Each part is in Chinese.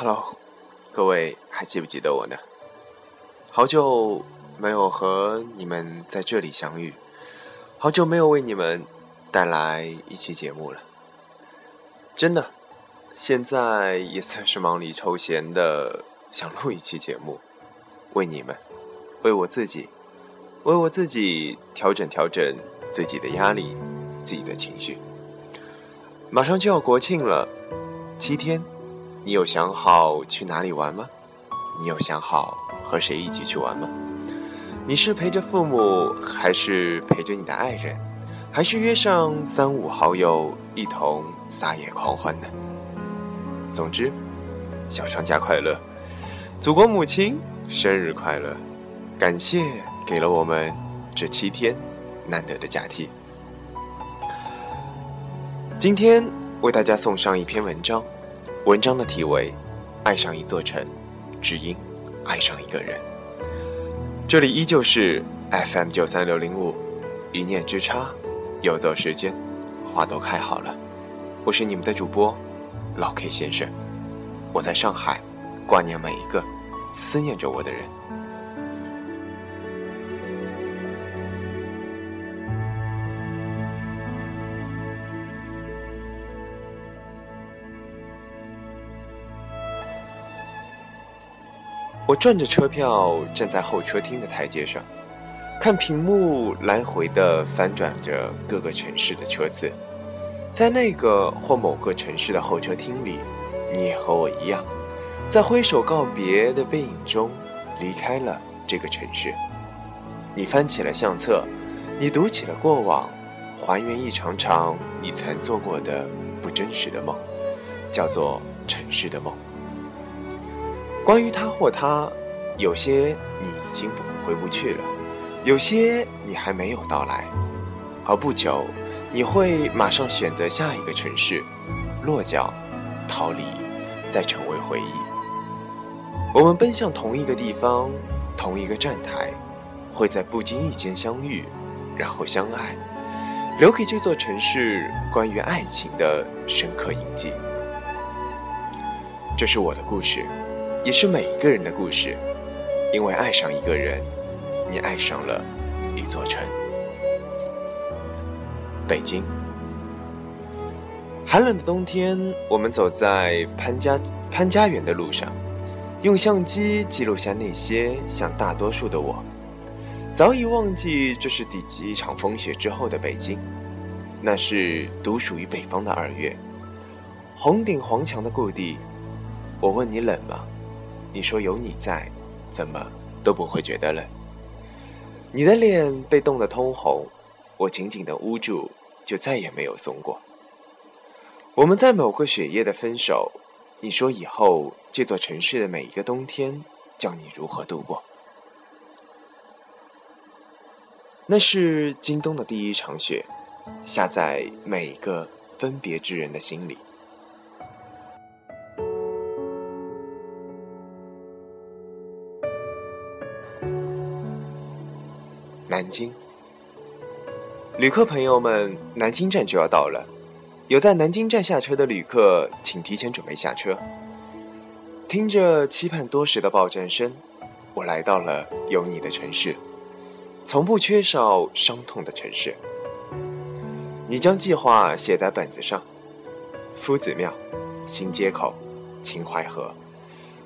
Hello，各位还记不记得我呢？好久没有和你们在这里相遇，好久没有为你们带来一期节目了。真的，现在也算是忙里抽闲的，想录一期节目，为你们，为我自己，为我自己调整调整自己的压力，自己的情绪。马上就要国庆了，七天。你有想好去哪里玩吗？你有想好和谁一起去玩吗？你是陪着父母，还是陪着你的爱人，还是约上三五好友一同撒野狂欢呢？总之，小长假快乐，祖国母亲生日快乐！感谢给了我们这七天难得的假期。今天为大家送上一篇文章。文章的题为《爱上一座城，只因爱上一个人》。这里依旧是 FM 九三六零五，一念之差，游走时间，花都开好了。我是你们的主播老 K 先生，我在上海，挂念每一个思念着我的人。我转着车票，站在候车厅的台阶上，看屏幕来回的翻转着各个城市的车次。在那个或某个城市的候车厅里，你也和我一样，在挥手告别的背影中离开了这个城市。你翻起了相册，你读起了过往，还原一场场你曾做过的不真实的梦，叫做城市的梦。关于他或他，有些你已经回不去了，有些你还没有到来，而不久，你会马上选择下一个城市，落脚，逃离，再成为回忆。我们奔向同一个地方，同一个站台，会在不经意间相遇，然后相爱，留给这座城市关于爱情的深刻印记。这是我的故事。也是每一个人的故事，因为爱上一个人，你爱上了一座城。北京，寒冷的冬天，我们走在潘家潘家园的路上，用相机记录下那些像大多数的我，早已忘记这是第几场风雪之后的北京，那是独属于北方的二月，红顶黄墙的故地。我问你冷吗？你说有你在，怎么都不会觉得冷。你的脸被冻得通红，我紧紧的捂住，就再也没有松过。我们在某个雪夜的分手，你说以后这座城市的每一个冬天，叫你如何度过？那是京东的第一场雪，下在每一个分别之人的心里。南京，旅客朋友们，南京站就要到了。有在南京站下车的旅客，请提前准备下车。听着期盼多时的报站声，我来到了有你的城市，从不缺少伤痛的城市。你将计划写在本子上：夫子庙、新街口、秦淮河。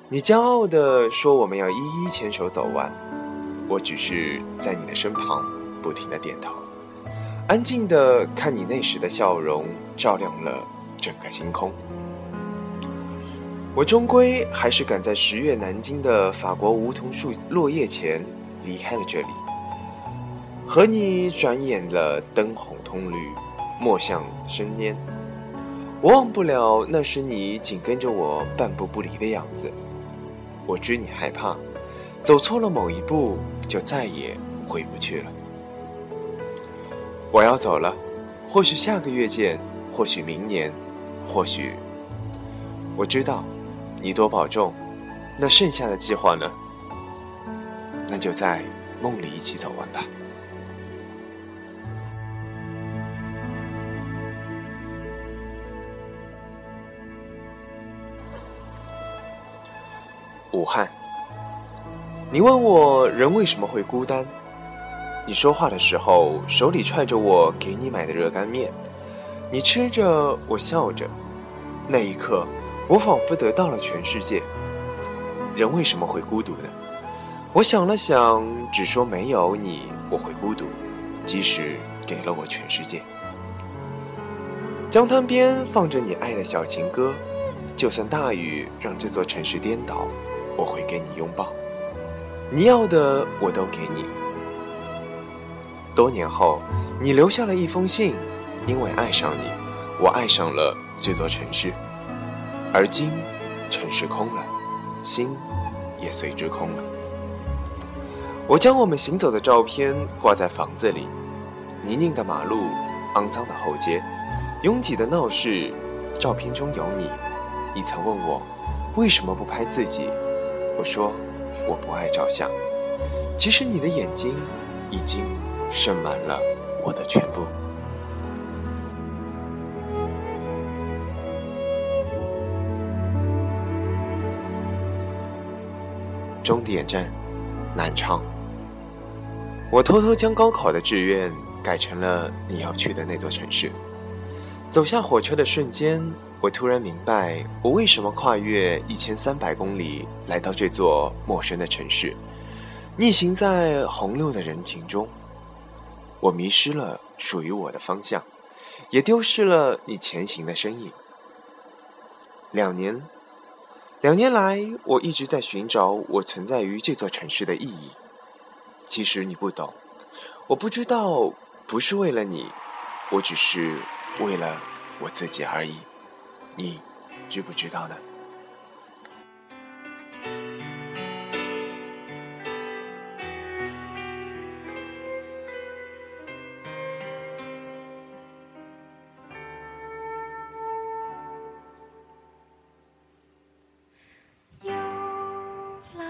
你骄傲地说：“我们要一一牵手走完。”我只是在你的身旁，不停的点头，安静的看你那时的笑容，照亮了整个星空。我终归还是赶在十月南京的法国梧桐树落叶前离开了这里，和你转眼了灯红通绿，墨香生烟。我忘不了那时你紧跟着我半步不离的样子，我知你害怕。走错了某一步，就再也回不去了。我要走了，或许下个月见，或许明年，或许……我知道，你多保重。那剩下的计划呢？那就在梦里一起走完吧。武汉。你问我人为什么会孤单？你说话的时候手里揣着我给你买的热干面，你吃着，我笑着，那一刻，我仿佛得到了全世界。人为什么会孤独呢？我想了想，只说没有你我会孤独，即使给了我全世界。江滩边放着你爱的小情歌。就算大雨让这座城市颠倒，我会给你拥抱。你要的我都给你。多年后，你留下了一封信，因为爱上你，我爱上了这座城市。而今，城市空了，心也随之空了。我将我们行走的照片挂在房子里，泥泞的马路，肮脏的后街，拥挤的闹市，照片中有你。你曾问我为什么不拍自己，我说我不爱照相。其实你的眼睛已经盛满了我的全部。终点站，南昌。我偷偷将高考的志愿改成了你要去的那座城市。走下火车的瞬间。我突然明白，我为什么跨越一千三百公里来到这座陌生的城市，逆行在洪流的人群中。我迷失了属于我的方向，也丢失了你前行的身影。两年，两年来，我一直在寻找我存在于这座城市的意义。其实你不懂，我不知道，不是为了你，我只是为了我自己而已。你知不知道呢？又来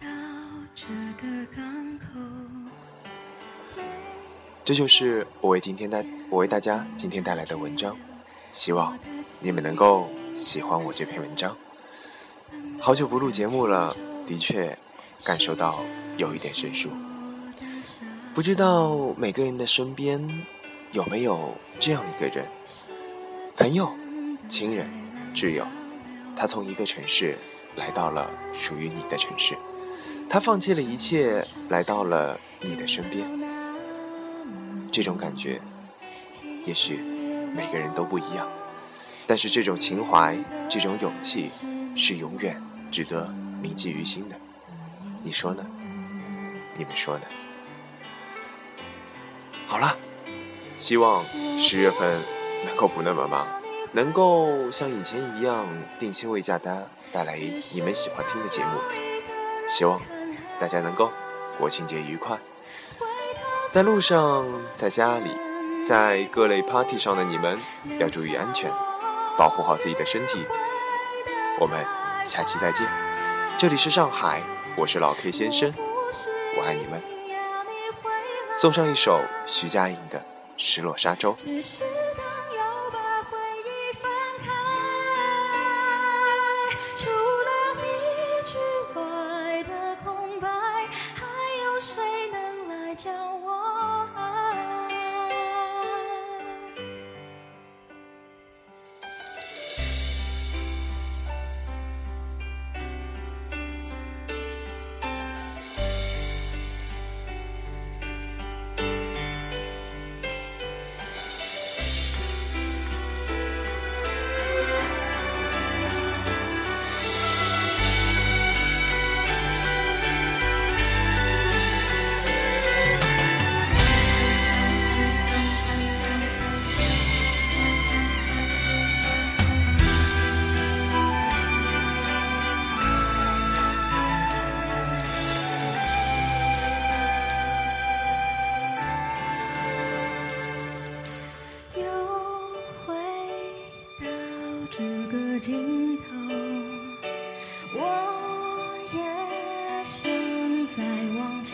到这个港口，这就是我为今天带我为大家今天带来的文章。希望你们能够喜欢我这篇文章。好久不录节目了，的确感受到有一点生疏。不知道每个人的身边有没有这样一个人，朋友、亲人、挚友，他从一个城市来到了属于你的城市，他放弃了一切来到了你的身边。这种感觉，也许。每个人都不一样，但是这种情怀、这种勇气，是永远值得铭记于心的。你说呢？你们说呢？好了，希望十月份能够不那么忙，能够像以前一样定期为大家带来你们喜欢听的节目。希望大家能够国庆节愉快，在路上，在家里。在各类 party 上的你们要注意安全，保护好自己的身体。我们下期再见，这里是上海，我是老 K 先生，我爱你们。送上一首徐佳莹的《失落沙洲》。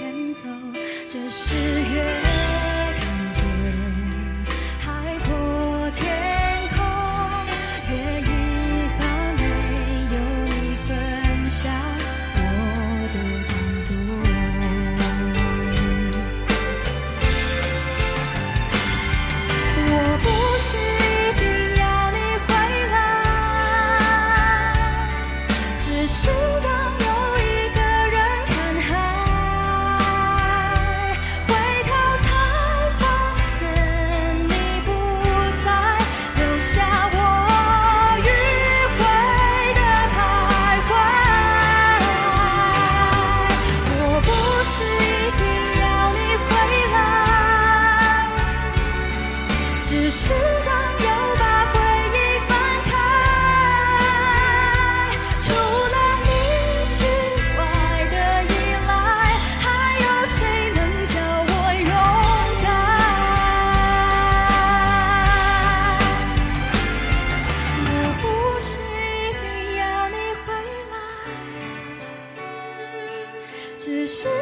前走，这是缘。是。